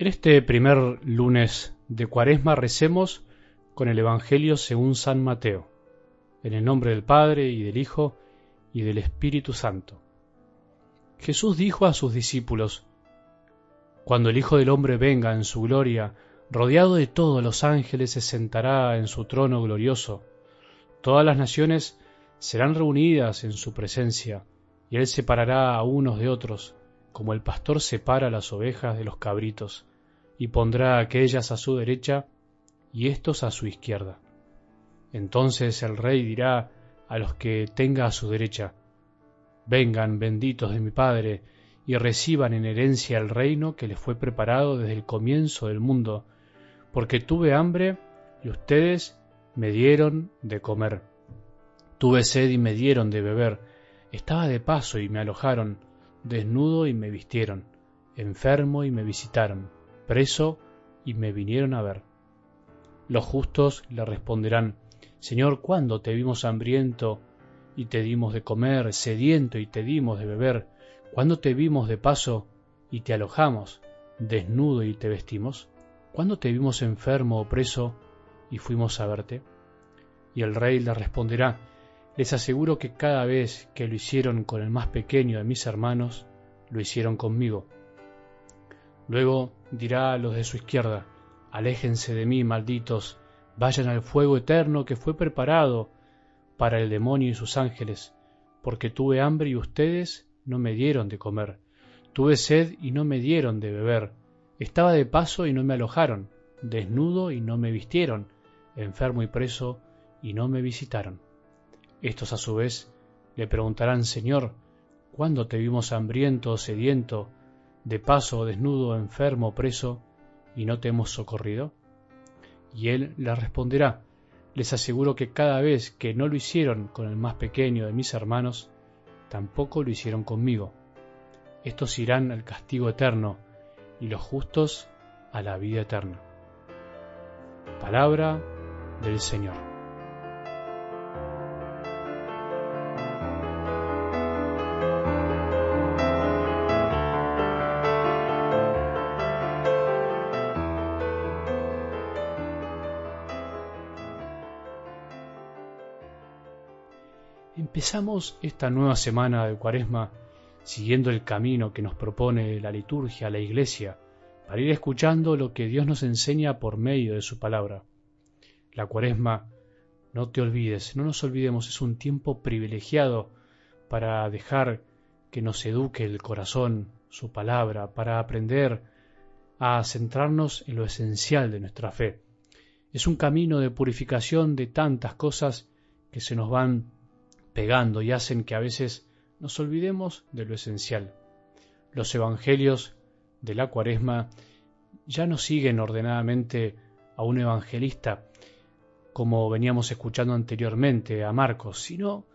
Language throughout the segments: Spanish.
En este primer lunes de Cuaresma recemos con el Evangelio según San Mateo, en el nombre del Padre y del Hijo y del Espíritu Santo. Jesús dijo a sus discípulos, Cuando el Hijo del Hombre venga en su gloria, rodeado de todos los ángeles, se sentará en su trono glorioso. Todas las naciones serán reunidas en su presencia, y él separará a unos de otros, como el pastor separa las ovejas de los cabritos y pondrá aquellas a su derecha y éstos a su izquierda. Entonces el rey dirá a los que tenga a su derecha, Vengan benditos de mi Padre, y reciban en herencia el reino que les fue preparado desde el comienzo del mundo, porque tuve hambre y ustedes me dieron de comer. Tuve sed y me dieron de beber. Estaba de paso y me alojaron, desnudo y me vistieron, enfermo y me visitaron preso y me vinieron a ver. Los justos le responderán, Señor, ¿cuándo te vimos hambriento y te dimos de comer, sediento y te dimos de beber? ¿Cuándo te vimos de paso y te alojamos, desnudo y te vestimos? ¿Cuándo te vimos enfermo o preso y fuimos a verte? Y el rey le responderá, les aseguro que cada vez que lo hicieron con el más pequeño de mis hermanos, lo hicieron conmigo. Luego dirá a los de su izquierda, Aléjense de mí, malditos, vayan al fuego eterno que fue preparado para el demonio y sus ángeles, porque tuve hambre y ustedes no me dieron de comer, tuve sed y no me dieron de beber, estaba de paso y no me alojaron, desnudo y no me vistieron, enfermo y preso y no me visitaron. Estos a su vez le preguntarán, Señor, ¿cuándo te vimos hambriento o sediento, de paso desnudo, enfermo, preso, y no te hemos socorrido? Y él les responderá, les aseguro que cada vez que no lo hicieron con el más pequeño de mis hermanos, tampoco lo hicieron conmigo. Estos irán al castigo eterno, y los justos a la vida eterna. Palabra del Señor. Empezamos esta nueva semana de Cuaresma siguiendo el camino que nos propone la liturgia, la Iglesia, para ir escuchando lo que Dios nos enseña por medio de su palabra. La Cuaresma, no te olvides, no nos olvidemos, es un tiempo privilegiado para dejar que nos eduque el corazón, su palabra, para aprender a centrarnos en lo esencial de nuestra fe. Es un camino de purificación de tantas cosas que se nos van pegando y hacen que a veces nos olvidemos de lo esencial. Los evangelios de la cuaresma ya no siguen ordenadamente a un evangelista como veníamos escuchando anteriormente a Marcos, sino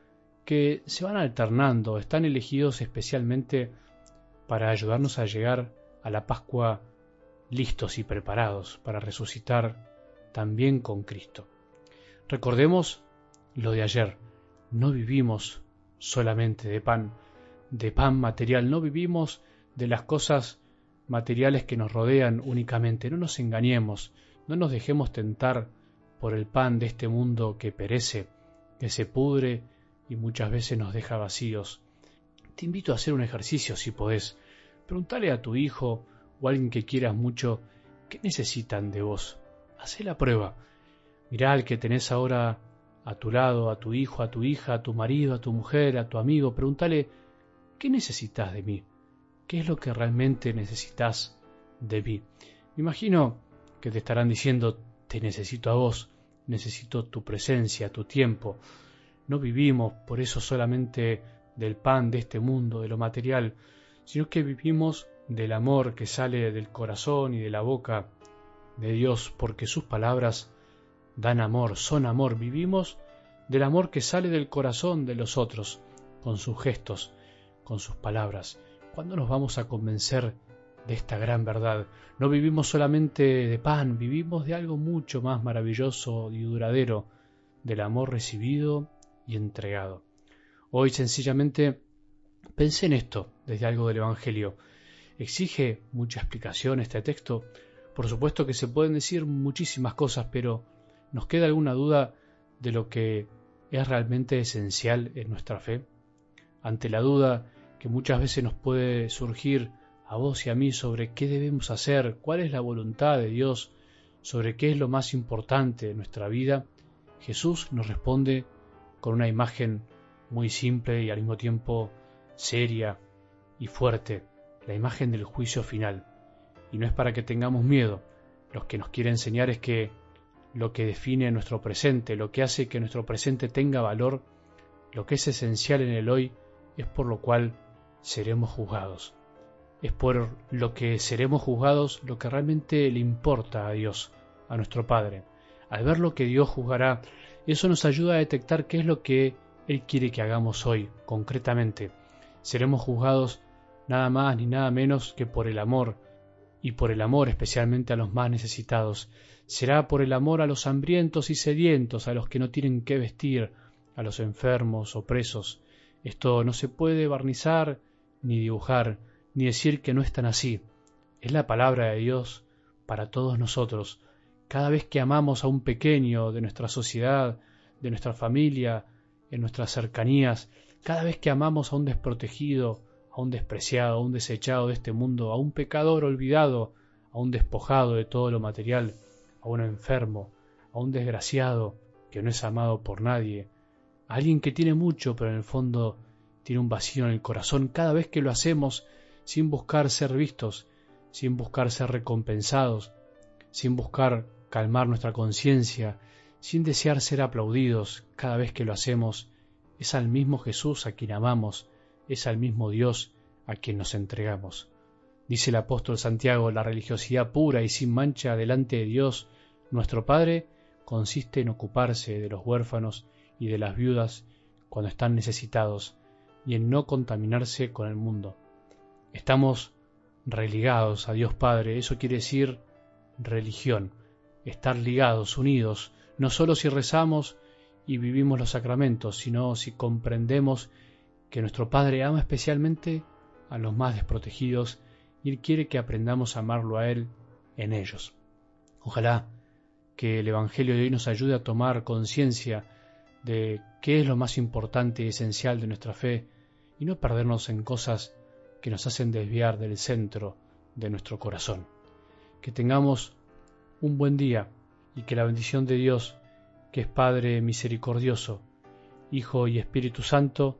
que se van alternando, están elegidos especialmente para ayudarnos a llegar a la Pascua listos y preparados para resucitar también con Cristo. Recordemos lo de ayer, no vivimos solamente de pan, de pan material, no vivimos de las cosas materiales que nos rodean únicamente, no nos engañemos, no nos dejemos tentar por el pan de este mundo que perece, que se pudre y muchas veces nos deja vacíos. Te invito a hacer un ejercicio si podés. Preguntale a tu hijo o a alguien que quieras mucho qué necesitan de vos. Hacé la prueba. Mirá al que tenés ahora a tu lado, a tu hijo, a tu hija, a tu marido, a tu mujer, a tu amigo, pregúntale, ¿qué necesitas de mí? ¿Qué es lo que realmente necesitas de mí? Me imagino que te estarán diciendo, te necesito a vos, necesito tu presencia, tu tiempo. No vivimos por eso solamente del pan de este mundo, de lo material, sino que vivimos del amor que sale del corazón y de la boca de Dios, porque sus palabras dan amor, son amor, vivimos del amor que sale del corazón de los otros, con sus gestos, con sus palabras. ¿Cuándo nos vamos a convencer de esta gran verdad? No vivimos solamente de pan, vivimos de algo mucho más maravilloso y duradero, del amor recibido y entregado. Hoy sencillamente pensé en esto desde algo del Evangelio. ¿Exige mucha explicación este texto? Por supuesto que se pueden decir muchísimas cosas, pero ¿nos queda alguna duda de lo que es realmente esencial en nuestra fe? Ante la duda que muchas veces nos puede surgir a vos y a mí sobre qué debemos hacer, cuál es la voluntad de Dios, sobre qué es lo más importante de nuestra vida, Jesús nos responde con una imagen muy simple y al mismo tiempo seria y fuerte, la imagen del juicio final. Y no es para que tengamos miedo, lo que nos quiere enseñar es que lo que define nuestro presente, lo que hace que nuestro presente tenga valor, lo que es esencial en el hoy, es por lo cual seremos juzgados. Es por lo que seremos juzgados lo que realmente le importa a Dios, a nuestro Padre. Al ver lo que Dios juzgará, eso nos ayuda a detectar qué es lo que Él quiere que hagamos hoy, concretamente. Seremos juzgados nada más ni nada menos que por el amor, y por el amor especialmente a los más necesitados. Será por el amor a los hambrientos y sedientos, a los que no tienen qué vestir, a los enfermos o presos. Esto no se puede barnizar, ni dibujar, ni decir que no están así. Es la palabra de Dios para todos nosotros. Cada vez que amamos a un pequeño de nuestra sociedad, de nuestra familia, en nuestras cercanías, cada vez que amamos a un desprotegido, a un despreciado, a un desechado de este mundo, a un pecador olvidado, a un despojado de todo lo material, a un enfermo, a un desgraciado que no es amado por nadie, a alguien que tiene mucho pero en el fondo tiene un vacío en el corazón, cada vez que lo hacemos sin buscar ser vistos, sin buscar ser recompensados, sin buscar calmar nuestra conciencia, sin desear ser aplaudidos, cada vez que lo hacemos, es al mismo Jesús a quien amamos, es al mismo Dios a quien nos entregamos. Dice el apóstol Santiago, la religiosidad pura y sin mancha delante de Dios, nuestro Padre, consiste en ocuparse de los huérfanos y de las viudas cuando están necesitados y en no contaminarse con el mundo. Estamos religados a Dios Padre, eso quiere decir religión, estar ligados, unidos, no solo si rezamos y vivimos los sacramentos, sino si comprendemos que nuestro Padre ama especialmente a los más desprotegidos y Él quiere que aprendamos a amarlo a Él en ellos. Ojalá que el Evangelio de hoy nos ayude a tomar conciencia de qué es lo más importante y esencial de nuestra fe y no perdernos en cosas que nos hacen desviar del centro de nuestro corazón. Que tengamos un buen día y que la bendición de Dios, que es Padre misericordioso, Hijo y Espíritu Santo,